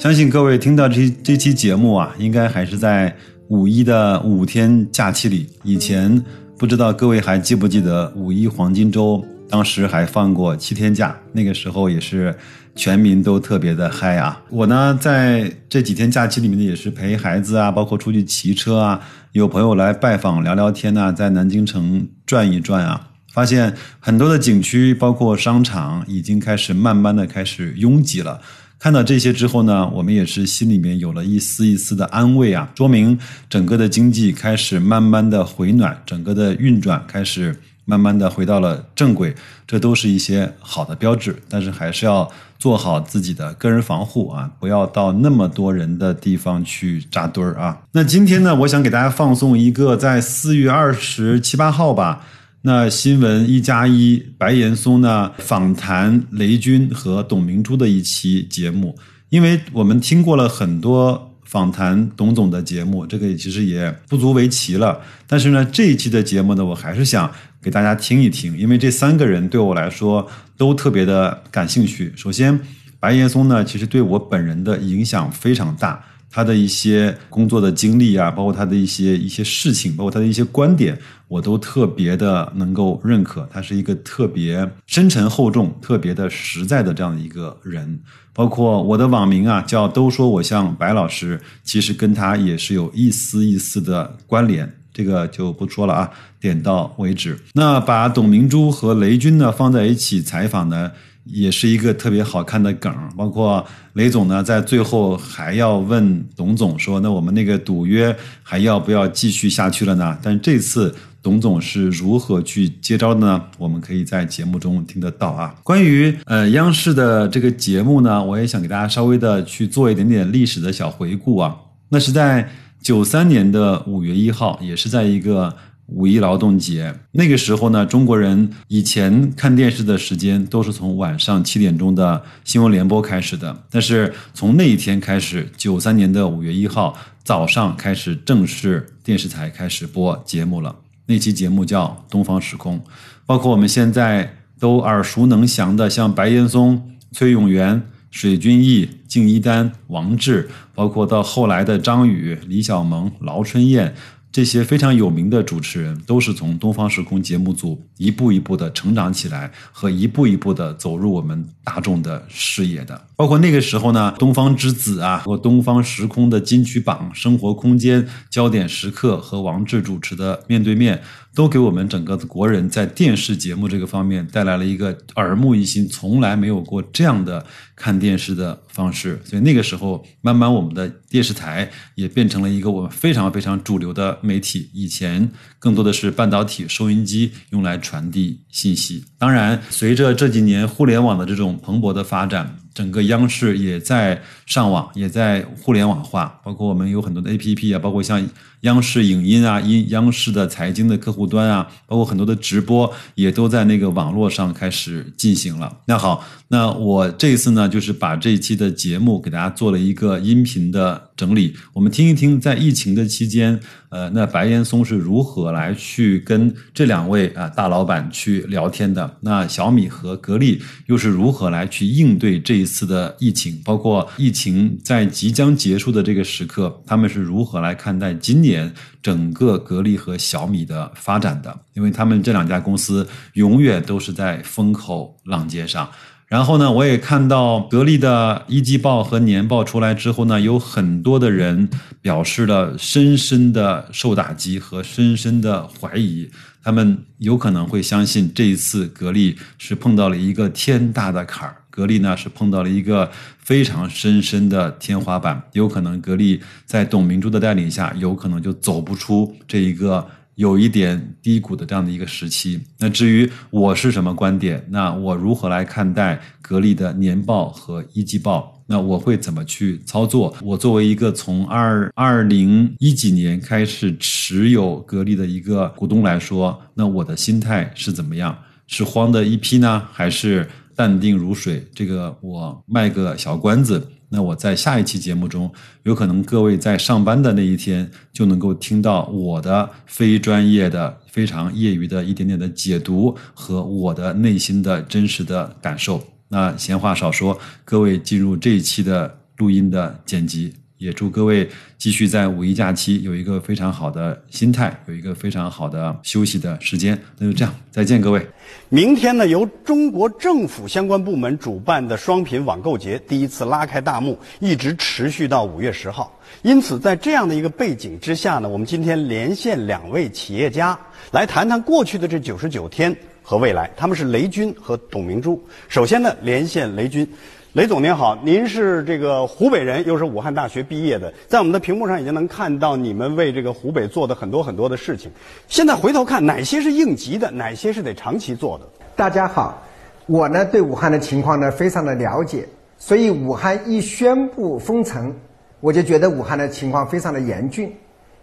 相信各位听到这这期节目啊，应该还是在。五一的五天假期里，以前不知道各位还记不记得五一黄金周，当时还放过七天假，那个时候也是全民都特别的嗨啊！我呢在这几天假期里面呢，也是陪孩子啊，包括出去骑车啊，有朋友来拜访聊聊天呐，在南京城转一转啊，发现很多的景区，包括商场，已经开始慢慢的开始拥挤了。看到这些之后呢，我们也是心里面有了一丝一丝的安慰啊，说明整个的经济开始慢慢的回暖，整个的运转开始慢慢的回到了正轨，这都是一些好的标志。但是还是要做好自己的个人防护啊，不要到那么多人的地方去扎堆儿啊。那今天呢，我想给大家放送一个在四月二十七八号吧。那新闻一加一，白岩松呢访谈雷军和董明珠的一期节目，因为我们听过了很多访谈董总的节目，这个其实也不足为奇了。但是呢，这一期的节目呢，我还是想给大家听一听，因为这三个人对我来说都特别的感兴趣。首先，白岩松呢，其实对我本人的影响非常大。他的一些工作的经历啊，包括他的一些一些事情，包括他的一些观点，我都特别的能够认可。他是一个特别深沉厚重、特别的实在的这样的一个人。包括我的网名啊，叫都说我像白老师，其实跟他也是有一丝一丝的关联。这个就不说了啊，点到为止。那把董明珠和雷军呢放在一起采访呢？也是一个特别好看的梗，包括雷总呢，在最后还要问董总说：“那我们那个赌约还要不要继续下去了呢？”但这次董总是如何去接招的呢？我们可以在节目中听得到啊。关于呃央视的这个节目呢，我也想给大家稍微的去做一点点历史的小回顾啊。那是在九三年的五月一号，也是在一个。五一劳动节那个时候呢，中国人以前看电视的时间都是从晚上七点钟的新闻联播开始的。但是从那一天开始，九三年的五月一号早上开始，正式电视台开始播节目了。那期节目叫《东方时空》，包括我们现在都耳熟能详的，像白岩松、崔永元、水均益、敬一丹、王志，包括到后来的张宇、李小萌、劳春燕。这些非常有名的主持人，都是从东方时空节目组一步一步的成长起来，和一步一步的走入我们大众的视野的。包括那个时候呢，东方之子啊，和东方时空的金曲榜、生活空间、焦点时刻和王志主持的面对面。都给我们整个的国人在电视节目这个方面带来了一个耳目一新、从来没有过这样的看电视的方式。所以那个时候，慢慢我们的电视台也变成了一个我们非常非常主流的媒体。以前更多的是半导体、收音机用来传递信息。当然，随着这几年互联网的这种蓬勃的发展。整个央视也在上网，也在互联网化，包括我们有很多的 A P P 啊，包括像央视影音啊、音央视的财经的客户端啊，包括很多的直播也都在那个网络上开始进行了。那好，那我这一次呢，就是把这一期的节目给大家做了一个音频的整理，我们听一听在疫情的期间，呃，那白岩松是如何来去跟这两位啊大老板去聊天的？那小米和格力又是如何来去应对这？一次的疫情，包括疫情在即将结束的这个时刻，他们是如何来看待今年整个格力和小米的发展的？因为他们这两家公司永远都是在风口浪尖上。然后呢，我也看到格力的一季报和年报出来之后呢，有很多的人表示了深深的受打击和深深的怀疑，他们有可能会相信这一次格力是碰到了一个天大的坎儿。格力呢是碰到了一个非常深深的天花板，有可能格力在董明珠的带领下，有可能就走不出这一个有一点低谷的这样的一个时期。那至于我是什么观点，那我如何来看待格力的年报和一季报？那我会怎么去操作？我作为一个从二二零一几年开始持有格力的一个股东来说，那我的心态是怎么样？是慌的一批呢，还是淡定如水？这个我卖个小关子。那我在下一期节目中，有可能各位在上班的那一天就能够听到我的非专业的、非常业余的一点点的解读和我的内心的真实的感受。那闲话少说，各位进入这一期的录音的剪辑，也祝各位继续在五一假期有一个非常好的心态，有一个非常好的休息的时间。那就这样，再见，各位。明天呢，由中国政府相关部门主办的双品网购节第一次拉开大幕，一直持续到五月十号。因此，在这样的一个背景之下呢，我们今天连线两位企业家，来谈谈过去的这九十九天。和未来，他们是雷军和董明珠。首先呢，连线雷军，雷总您好，您是这个湖北人，又是武汉大学毕业的，在我们的屏幕上已经能看到你们为这个湖北做的很多很多的事情。现在回头看，哪些是应急的，哪些是得长期做的？大家好，我呢对武汉的情况呢非常的了解，所以武汉一宣布封城，我就觉得武汉的情况非常的严峻。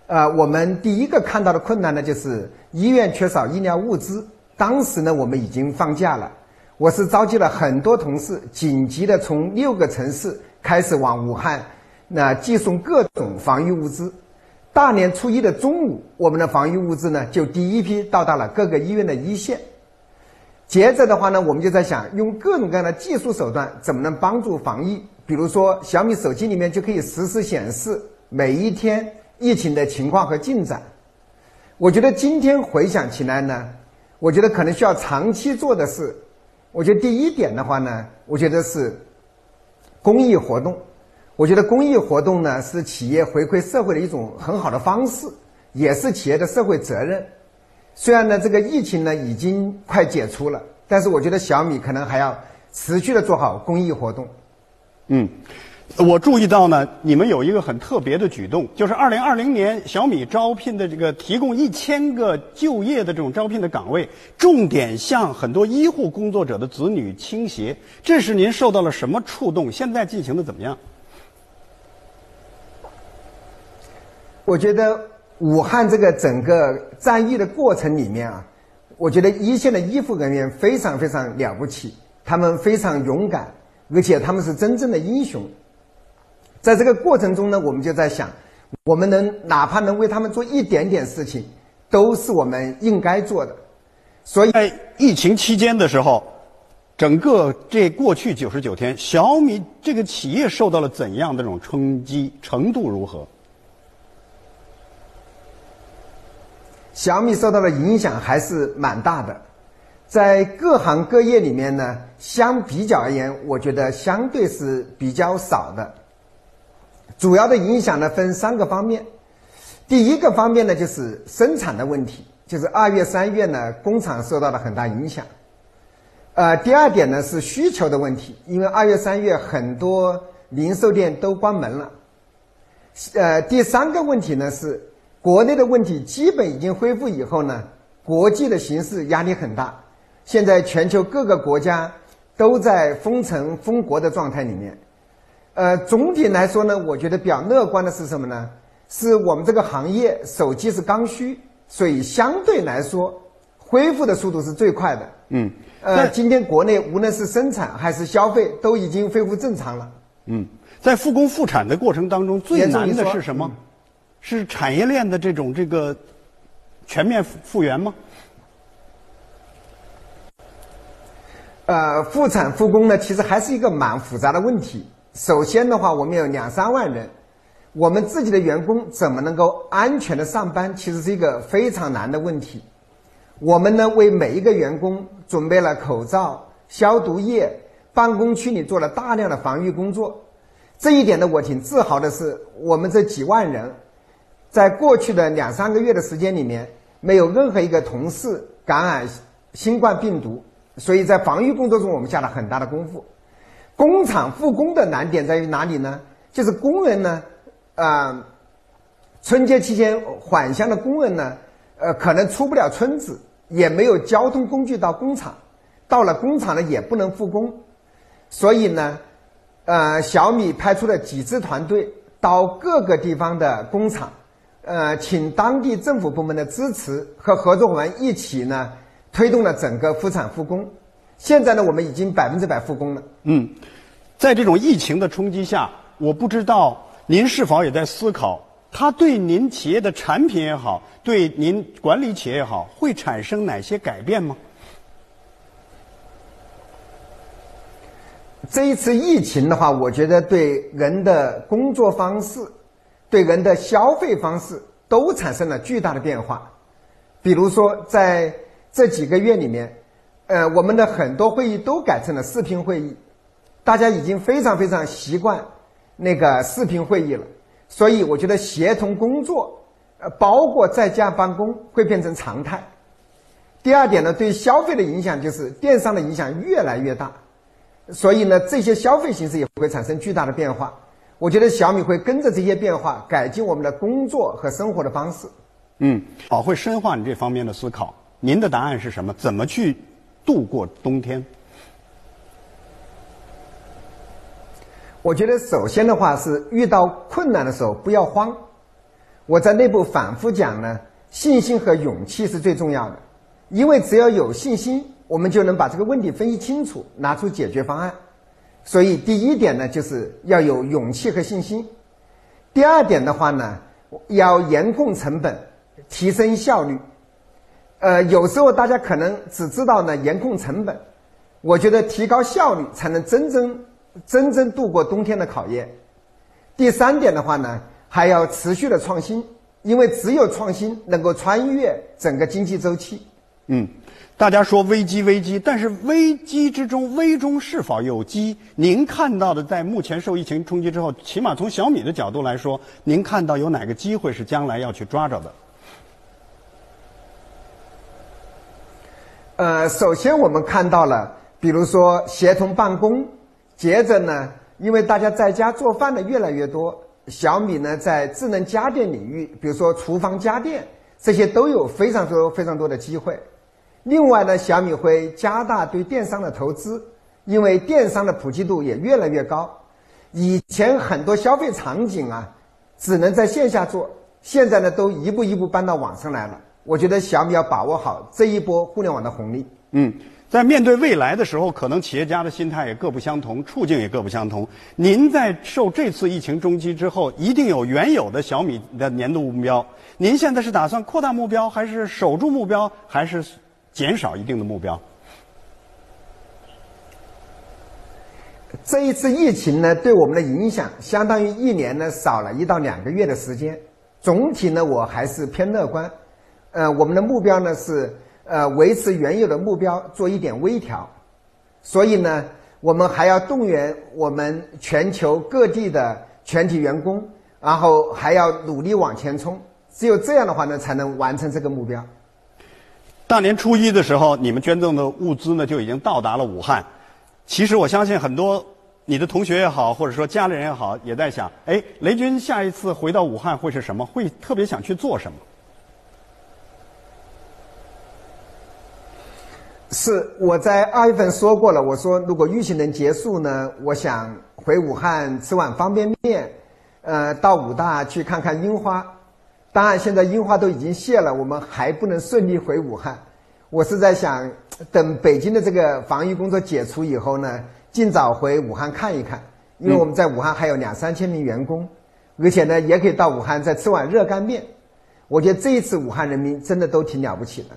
呃，我们第一个看到的困难呢，就是医院缺少医疗物资。当时呢，我们已经放假了。我是召集了很多同事，紧急的从六个城市开始往武汉，那寄送各种防御物资。大年初一的中午，我们的防御物资呢就第一批到达了各个医院的一线。接着的话呢，我们就在想，用各种各样的技术手段，怎么能帮助防疫？比如说，小米手机里面就可以实时显示每一天疫情的情况和进展。我觉得今天回想起来呢。我觉得可能需要长期做的是，我觉得第一点的话呢，我觉得是公益活动。我觉得公益活动呢是企业回馈社会的一种很好的方式，也是企业的社会责任。虽然呢这个疫情呢已经快解除了，但是我觉得小米可能还要持续的做好公益活动。嗯。我注意到呢，你们有一个很特别的举动，就是二零二零年小米招聘的这个提供一千个就业的这种招聘的岗位，重点向很多医护工作者的子女倾斜。这是您受到了什么触动？现在进行的怎么样？我觉得武汉这个整个战役的过程里面啊，我觉得一线的医护人员非常非常了不起，他们非常勇敢，而且他们是真正的英雄。在这个过程中呢，我们就在想，我们能哪怕能为他们做一点点事情，都是我们应该做的。所以，在疫情期间的时候，整个这过去九十九天，小米这个企业受到了怎样的这种冲击程度如何？小米受到的影响还是蛮大的，在各行各业里面呢，相比较而言，我觉得相对是比较少的。主要的影响呢分三个方面，第一个方面呢就是生产的问题，就是二月三月呢工厂受到了很大影响。呃，第二点呢是需求的问题，因为二月三月很多零售店都关门了。呃，第三个问题呢是国内的问题基本已经恢复以后呢，国际的形势压力很大，现在全球各个国家都在封城封国的状态里面。呃，总体来说呢，我觉得比较乐观的是什么呢？是我们这个行业手机是刚需，所以相对来说恢复的速度是最快的。嗯，呃，今天国内无论是生产还是消费都已经恢复正常了。嗯，在复工复产的过程当中，最难的是什么？是产业链的这种这个全面复原吗？呃，复产复工呢，其实还是一个蛮复杂的问题。首先的话，我们有两三万人，我们自己的员工怎么能够安全的上班，其实是一个非常难的问题。我们呢，为每一个员工准备了口罩、消毒液，办公区里做了大量的防御工作。这一点呢，我挺自豪的是，我们这几万人，在过去的两三个月的时间里面，没有任何一个同事感染新冠病毒，所以在防御工作中，我们下了很大的功夫。工厂复工的难点在于哪里呢？就是工人呢，啊，春节期间返乡的工人呢，呃，可能出不了村子，也没有交通工具到工厂，到了工厂呢也不能复工，所以呢，呃，小米派出了几支团队到各个地方的工厂，呃，请当地政府部门的支持和合作伙伴一起呢，推动了整个复产复工。现在呢，我们已经百分之百复工了。嗯，在这种疫情的冲击下，我不知道您是否也在思考，它对您企业的产品也好，对您管理企业也好，会产生哪些改变吗？这一次疫情的话，我觉得对人的工作方式、对人的消费方式都产生了巨大的变化。比如说，在这几个月里面，呃，我们的很多会议都改成了视频会议，大家已经非常非常习惯那个视频会议了。所以，我觉得协同工作，呃，包括在家办公会变成常态。第二点呢，对消费的影响就是电商的影响越来越大。所以呢，这些消费形式也会产生巨大的变化。我觉得小米会跟着这些变化，改进我们的工作和生活的方式。嗯，好，会深化你这方面的思考。您的答案是什么？怎么去度过冬天？我觉得首先的话是遇到困难的时候不要慌。我在内部反复讲呢，信心和勇气是最重要的，因为只要有信心。我们就能把这个问题分析清楚，拿出解决方案。所以第一点呢，就是要有勇气和信心。第二点的话呢，要严控成本，提升效率。呃，有时候大家可能只知道呢严控成本，我觉得提高效率才能真正真正度过冬天的考验。第三点的话呢，还要持续的创新，因为只有创新能够穿越整个经济周期。嗯。大家说危机危机，但是危机之中危中是否有机？您看到的，在目前受疫情冲击之后，起码从小米的角度来说，您看到有哪个机会是将来要去抓着的？呃，首先我们看到了，比如说协同办公，接着呢，因为大家在家做饭的越来越多，小米呢在智能家电领域，比如说厨房家电，这些都有非常多非常多的机会。另外呢，小米会加大对电商的投资，因为电商的普及度也越来越高。以前很多消费场景啊，只能在线下做，现在呢都一步一步搬到网上来了。我觉得小米要把握好这一波互联网的红利。嗯，在面对未来的时候，可能企业家的心态也各不相同，处境也各不相同。您在受这次疫情冲击之后，一定有原有的小米的年度目标。您现在是打算扩大目标，还是守住目标，还是？减少一定的目标。这一次疫情呢，对我们的影响相当于一年呢少了一到两个月的时间。总体呢，我还是偏乐观。呃，我们的目标呢是呃维持原有的目标，做一点微调。所以呢，我们还要动员我们全球各地的全体员工，然后还要努力往前冲。只有这样的话呢，才能完成这个目标。大年初一的时候，你们捐赠的物资呢就已经到达了武汉。其实我相信很多你的同学也好，或者说家里人也好，也在想：哎，雷军下一次回到武汉会是什么？会特别想去做什么？是我在二月份说过了，我说如果疫情能结束呢，我想回武汉吃碗方便面，呃，到武大去看看樱花。当然，现在樱花都已经谢了，我们还不能顺利回武汉。我是在想，等北京的这个防疫工作解除以后呢，尽早回武汉看一看，因为我们在武汉还有两三千名员工，而且呢，也可以到武汉再吃碗热干面。我觉得这一次武汉人民真的都挺了不起的。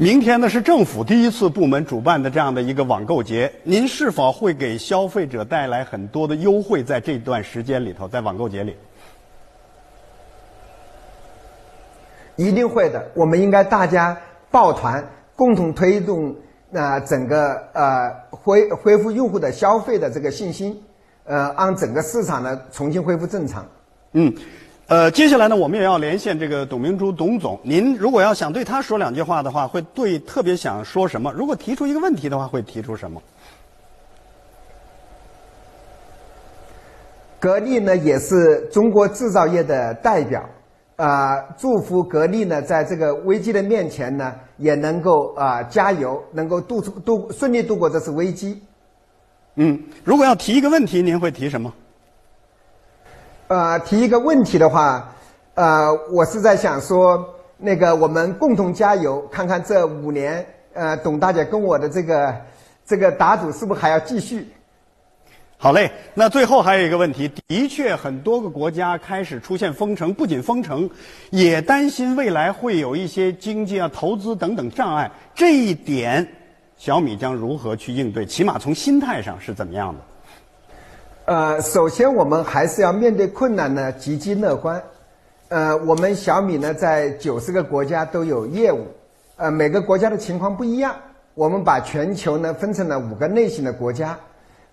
明天呢是政府第一次部门主办的这样的一个网购节，您是否会给消费者带来很多的优惠？在这段时间里头，在网购节里。一定会的，我们应该大家抱团，共同推动那整个呃恢恢复用户的消费的这个信心，呃，让整个市场呢重新恢复正常。嗯，呃，接下来呢，我们也要连线这个董明珠董总，您如果要想对他说两句话的话，会对特别想说什么？如果提出一个问题的话，会提出什么？格力呢，也是中国制造业的代表。啊，祝福格力呢，在这个危机的面前呢，也能够啊加油，能够度度顺利度过这次危机。嗯，如果要提一个问题，您会提什么？呃，提一个问题的话，呃，我是在想说，那个我们共同加油，看看这五年，呃，董大姐跟我的这个这个打赌是不是还要继续？好嘞，那最后还有一个问题，的确很多个国家开始出现封城，不仅封城，也担心未来会有一些经济啊、投资等等障碍。这一点，小米将如何去应对？起码从心态上是怎么样的？呃，首先我们还是要面对困难呢，积极乐观。呃，我们小米呢在九十个国家都有业务，呃，每个国家的情况不一样。我们把全球呢分成了五个类型的国家。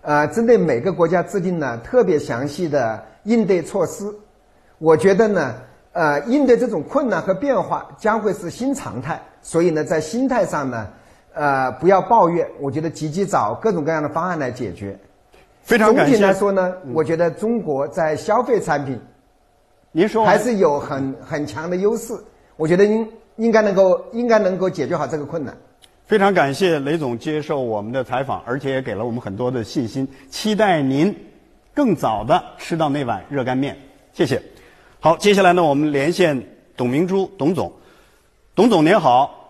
呃，针对每个国家制定了特别详细的应对措施。我觉得呢，呃，应对这种困难和变化将会是新常态。所以呢，在心态上呢，呃，不要抱怨，我觉得积极找各种各样的方案来解决。非常感谢。总体来说呢，我觉得中国在消费产品，您说还是有很很强的优势。我觉得应应该能够应该能够解决好这个困难。非常感谢雷总接受我们的采访，而且也给了我们很多的信心。期待您更早的吃到那碗热干面。谢谢。好，接下来呢，我们连线董明珠董总。董总您好。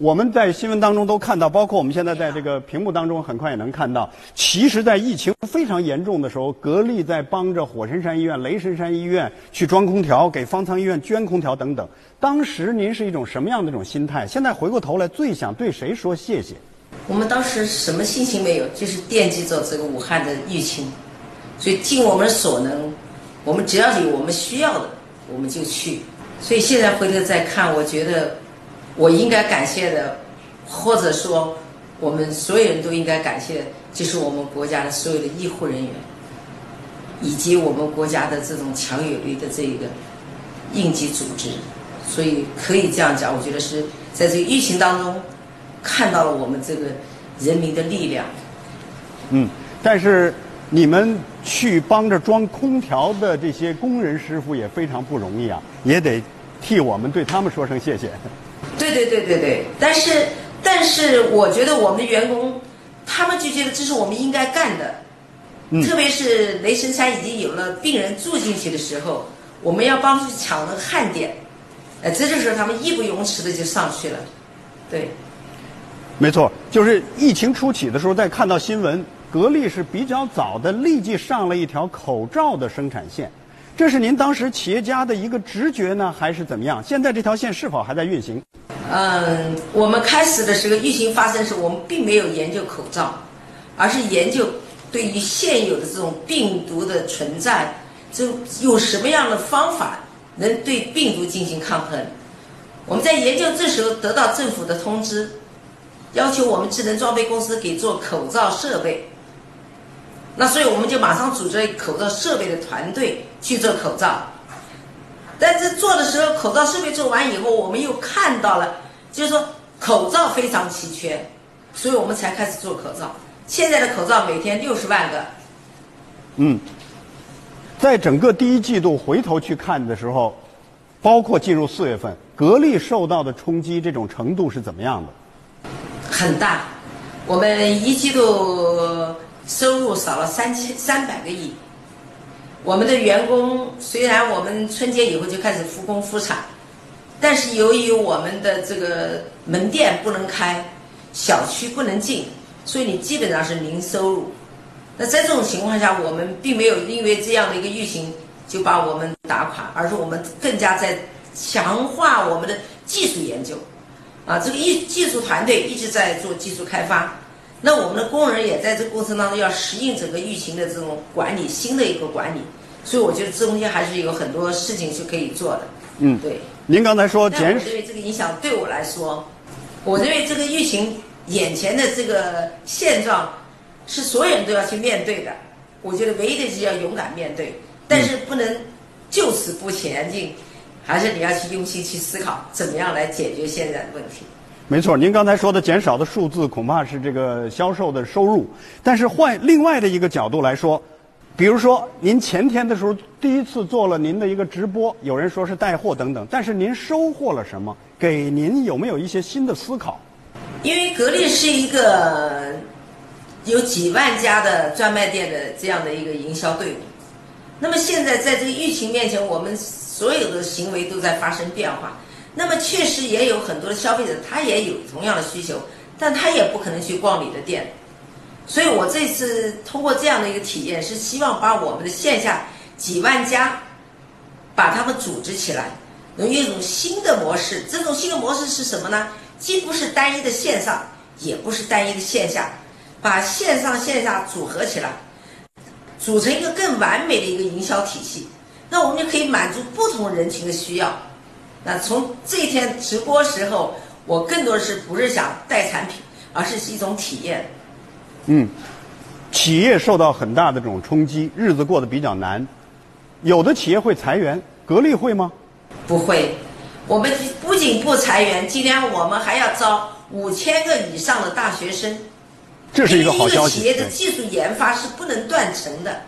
我们在新闻当中都看到，包括我们现在在这个屏幕当中，很快也能看到。其实，在疫情非常严重的时候，格力在帮着火神山医院、雷神山医院去装空调，给方舱医院捐空调等等。当时您是一种什么样的一种心态？现在回过头来，最想对谁说谢谢？我们当时什么心情没有？就是惦记着这个武汉的疫情，所以尽我们所能，我们只要有我们需要的，我们就去。所以现在回头再看，我觉得。我应该感谢的，或者说我们所有人都应该感谢，就是我们国家的所有的医护人员，以及我们国家的这种强有力的这一个应急组织。所以可以这样讲，我觉得是在这个疫情当中看到了我们这个人民的力量。嗯，但是你们去帮着装空调的这些工人师傅也非常不容易啊，也得替我们对他们说声谢谢。对对对对对，但是但是我觉得我们的员工，他们就觉得这是我们应该干的，特别是雷神山已经有了病人住进去的时候，我们要帮助抢那个焊点，呃，这就时候他们义不容辞的就上去了，对，没错，就是疫情初期的时候，在看到新闻，格力是比较早的立即上了一条口罩的生产线，这是您当时企业家的一个直觉呢，还是怎么样？现在这条线是否还在运行？嗯，我们开始的时候，疫情发生时，我们并没有研究口罩，而是研究对于现有的这种病毒的存在，就有什么样的方法能对病毒进行抗衡。我们在研究这时候得到政府的通知，要求我们智能装备公司给做口罩设备。那所以我们就马上组织口罩设备的团队去做口罩。但是做的时候，口罩设备做完以后，我们又看到了，就是说口罩非常稀缺，所以我们才开始做口罩。现在的口罩每天六十万个。嗯，在整个第一季度回头去看的时候，包括进入四月份，格力受到的冲击这种程度是怎么样的？很大，我们一季度收入少了三千三百个亿。我们的员工虽然我们春节以后就开始复工复产，但是由于我们的这个门店不能开，小区不能进，所以你基本上是零收入。那在这种情况下，我们并没有因为这样的一个疫情就把我们打垮，而是我们更加在强化我们的技术研究。啊，这个一技术团队一直在做技术开发。那我们的工人也在这个过程当中要适应整个疫情的这种管理，新的一个管理，所以我觉得这中间还是有很多事情是可以做的。嗯，对。您刚才说减，我认为这个影响对我来说，我认为这个疫情眼前的这个现状是所有人都要去面对的。我觉得唯一的是要勇敢面对，但是不能就此不前进，还是你要去用心去思考怎么样来解决现在的问题。没错，您刚才说的减少的数字恐怕是这个销售的收入，但是换另外的一个角度来说，比如说您前天的时候第一次做了您的一个直播，有人说是带货等等，但是您收获了什么？给您有没有一些新的思考？因为格力是一个有几万家的专卖店的这样的一个营销队伍。那么现在在这个疫情面前，我们所有的行为都在发生变化。那么确实也有很多的消费者，他也有同样的需求，但他也不可能去逛你的店。所以我这次通过这样的一个体验，是希望把我们的线下几万家，把他们组织起来，能用一种新的模式。这种新的模式是什么呢？既不是单一的线上，也不是单一的线下，把线上线下组合起来。组成一个更完美的一个营销体系，那我们就可以满足不同人群的需要。那从这一天直播时候，我更多的是不是想带产品，而是是一种体验。嗯，企业受到很大的这种冲击，日子过得比较难，有的企业会裁员，格力会吗？不会，我们不仅不裁员，今天我们还要招五千个以上的大学生。这是一个好消息。企业的技术研发是不能断层的，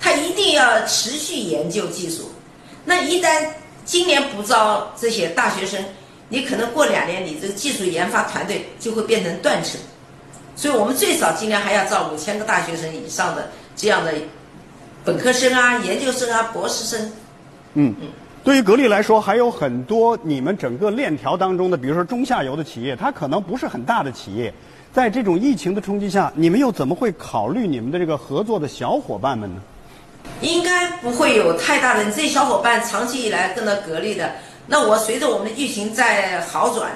它一定要持续研究技术。那一旦今年不招这些大学生，你可能过两年，你这个技术研发团队就会变成断层。所以我们最少今年还要招五千个大学生以上的这样的本科生啊、研究生啊、博士生。嗯嗯，对于格力来说，还有很多你们整个链条当中的，比如说中下游的企业，它可能不是很大的企业。在这种疫情的冲击下，你们又怎么会考虑你们的这个合作的小伙伴们呢？应该不会有太大的。你这些小伙伴长期以来跟到格力的，那我随着我们的疫情在好转，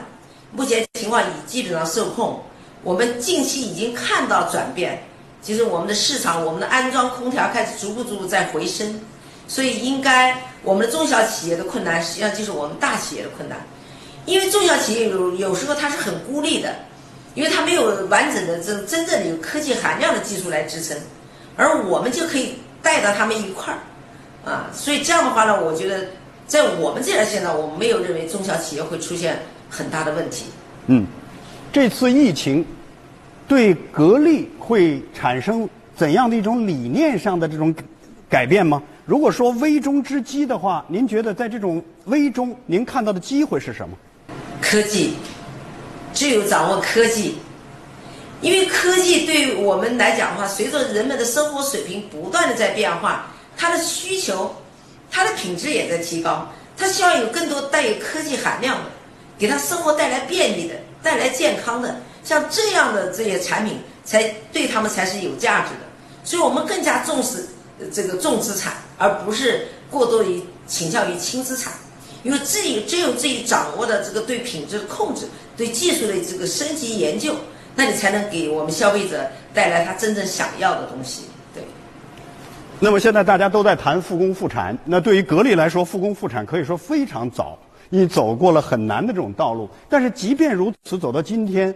目前情况已基本上受控。我们近期已经看到转变，其实我们的市场，我们的安装空调开始逐步逐步在回升。所以，应该我们的中小企业的困难，实际上就是我们大企业的困难，因为中小企业有有时候它是很孤立的。因为它没有完整的这真正的有科技含量的技术来支撑，而我们就可以带到他们一块儿，啊，所以这样的话呢，我觉得在我们这条线上，我们没有认为中小企业会出现很大的问题。嗯，这次疫情对格力会产生怎样的一种理念上的这种改变吗？如果说危中之机的话，您觉得在这种危中，您看到的机会是什么？科技。只有掌握科技，因为科技对我们来讲的话，随着人们的生活水平不断的在变化，它的需求，它的品质也在提高。它希望有更多带有科技含量的，给他生活带来便利的、带来健康的，像这样的这些产品，才对他们才是有价值的。所以我们更加重视这个重资产，而不是过多于倾向于轻资产。因为自己只有自己掌握的这个对品质的控制。对技术的这个升级研究，那你才能给我们消费者带来他真正想要的东西。对。那么现在大家都在谈复工复产，那对于格力来说，复工复产可以说非常早，你走过了很难的这种道路。但是即便如此，走到今天，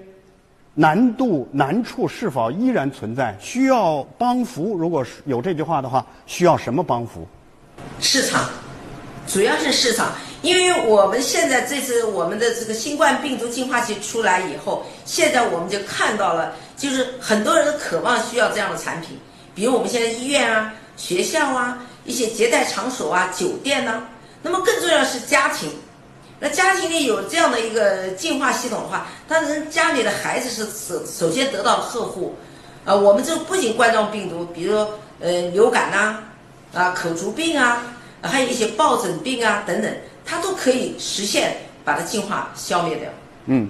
难度难处是否依然存在？需要帮扶？如果是有这句话的话，需要什么帮扶？市场，主要是市场。因为我们现在这次我们的这个新冠病毒进化器出来以后，现在我们就看到了，就是很多人都渴望需要这样的产品，比如我们现在医院啊、学校啊、一些接待场所啊、酒店呐。那么更重要的是家庭，那家庭里有这样的一个净化系统的话，当然家里的孩子是首首先得到了呵护。啊，我们这不仅冠状病毒，比如呃流感呐、啊口足病啊，还有一些疱疹病啊等等。它都可以实现把它净化消灭掉。嗯，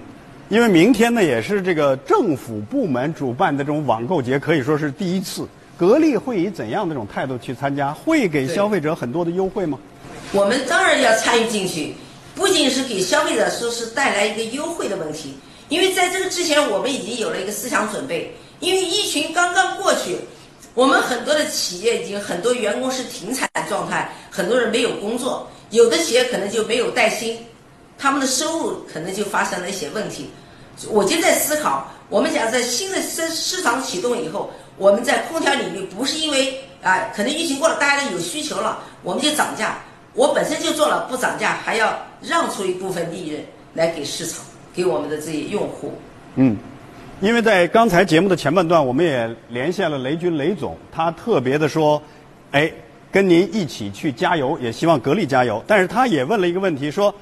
因为明天呢也是这个政府部门主办的这种网购节，可以说是第一次。格力会以怎样的这种态度去参加？会给消费者很多的优惠吗？我们当然要参与进去，不仅是给消费者说是带来一个优惠的问题，因为在这个之前我们已经有了一个思想准备。因为疫情刚刚过去，我们很多的企业已经很多员工是停产状态，很多人没有工作。有的企业可能就没有带薪，他们的收入可能就发生了一些问题。我就在思考，我们讲在新的市市场启动以后，我们在空调领域不是因为啊，可能疫情过了，大家都有需求了，我们就涨价。我本身就做了不涨价，还要让出一部分利润来给市场，给我们的这些用户。嗯，因为在刚才节目的前半段，我们也连线了雷军雷总，他特别的说，哎。跟您一起去加油，也希望格力加油。但是他也问了一个问题，说，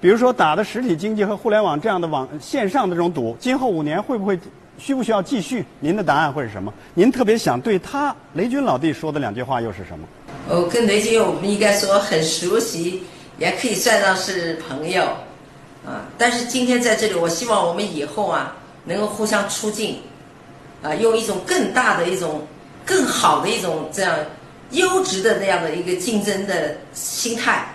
比如说打的实体经济和互联网这样的网线上的这种赌，今后五年会不会需不需要继续？您的答案会是什么？您特别想对他雷军老弟说的两句话又是什么？我跟雷军，我们应该说很熟悉，也可以算上是朋友，啊。但是今天在这里，我希望我们以后啊，能够互相促进，啊，用一种更大的一种、更好的一种这样优质的那样的一个竞争的心态。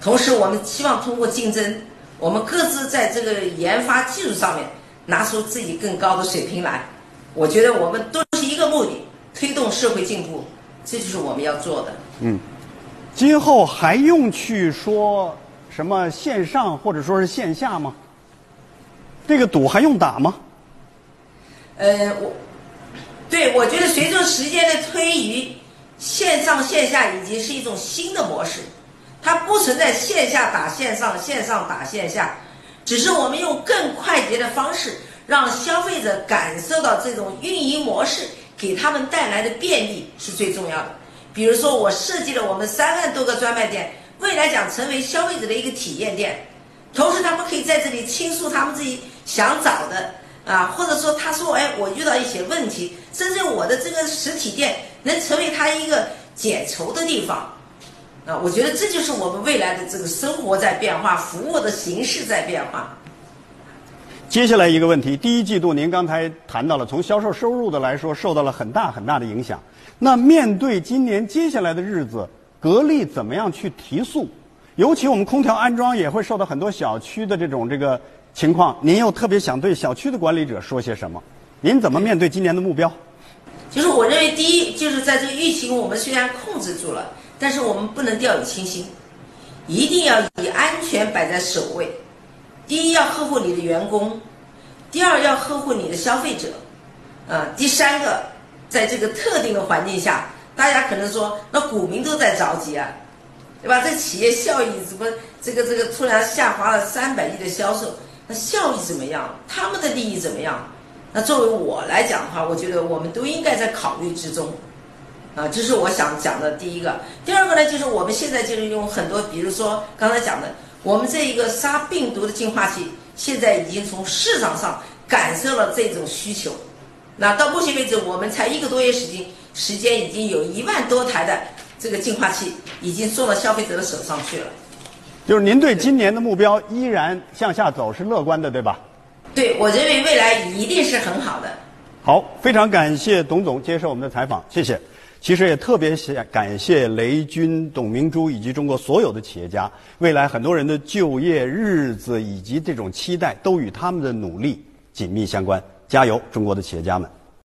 同时，我们希望通过竞争，我们各自在这个研发技术上面拿出自己更高的水平来。我觉得我们都是一个目的，推动社会进步。这就是我们要做的。嗯，今后还用去说什么线上或者说是线下吗？这个赌还用打吗？呃，我，对，我觉得随着时间的推移，线上线下已经是一种新的模式，它不存在线下打线上、线上打线下，只是我们用更快捷的方式，让消费者感受到这种运营模式。给他们带来的便利是最重要的。比如说，我设计了我们三万多个专卖店，未来将成为消费者的一个体验店。同时，他们可以在这里倾诉他们自己想找的啊，或者说他说，哎，我遇到一些问题，甚至我的这个实体店能成为他一个解愁的地方啊。我觉得这就是我们未来的这个生活在变化，服务的形式在变化。接下来一个问题，第一季度您刚才谈到了，从销售收入的来说，受到了很大很大的影响。那面对今年接下来的日子，格力怎么样去提速？尤其我们空调安装也会受到很多小区的这种这个情况，您又特别想对小区的管理者说些什么？您怎么面对今年的目标？就是我认为，第一就是在这个疫情，我们虽然控制住了，但是我们不能掉以轻心，一定要以安全摆在首位。第一要呵护你的员工，第二要呵护你的消费者，啊，第三个，在这个特定的环境下，大家可能说，那股民都在着急啊，对吧？这企业效益怎么这个这个突然下滑了三百亿的销售，那效益怎么样？他们的利益怎么样？那作为我来讲的话，我觉得我们都应该在考虑之中，啊，这是我想讲的第一个。第二个呢，就是我们现在就是用很多，比如说刚才讲的。我们这一个杀病毒的净化器，现在已经从市场上感受了这种需求。那到目前为止，我们才一个多月时间，时间已经有一万多台的这个净化器已经送到消费者的手上去了。就是您对今年的目标依然向下走是乐观的，对吧？对，我认为未来一定是很好的。好，非常感谢董总接受我们的采访，谢谢。其实也特别感谢雷军、董明珠以及中国所有的企业家，未来很多人的就业日子以及这种期待，都与他们的努力紧密相关。加油，中国的企业家们！